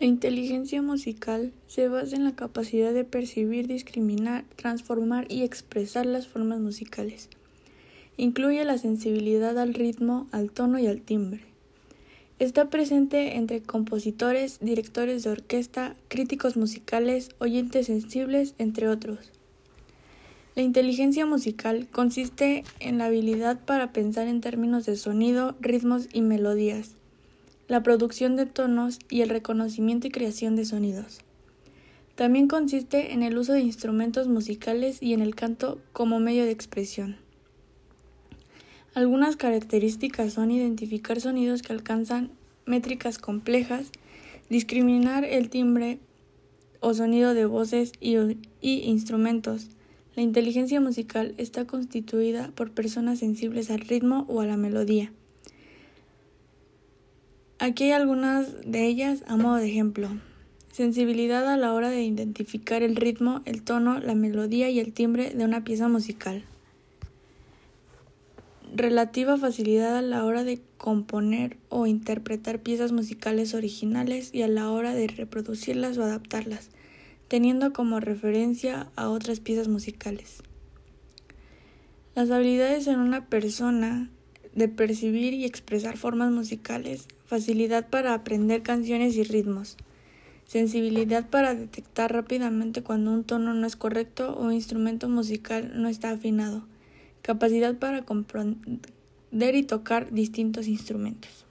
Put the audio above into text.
La inteligencia musical se basa en la capacidad de percibir, discriminar, transformar y expresar las formas musicales. Incluye la sensibilidad al ritmo, al tono y al timbre. Está presente entre compositores, directores de orquesta, críticos musicales, oyentes sensibles, entre otros. La inteligencia musical consiste en la habilidad para pensar en términos de sonido, ritmos y melodías la producción de tonos y el reconocimiento y creación de sonidos. También consiste en el uso de instrumentos musicales y en el canto como medio de expresión. Algunas características son identificar sonidos que alcanzan métricas complejas, discriminar el timbre o sonido de voces y, instrumentos. La inteligencia musical está constituida por personas sensibles al ritmo o a la melodía. Aquí hay algunas de ellas a modo de ejemplo. Sensibilidad a la hora de identificar el ritmo, el tono, la melodía y el timbre de una pieza musical. Relativa facilidad a la hora de componer o interpretar piezas musicales originales y a la hora de reproducirlas o adaptarlas, teniendo como referencia a otras piezas musicales. Las habilidades en una persona de percibir y expresar formas musicales, facilidad para aprender canciones y ritmos, sensibilidad para detectar rápidamente cuando un tono no es correcto o un instrumento musical no está afinado, capacidad para comprender y tocar distintos instrumentos.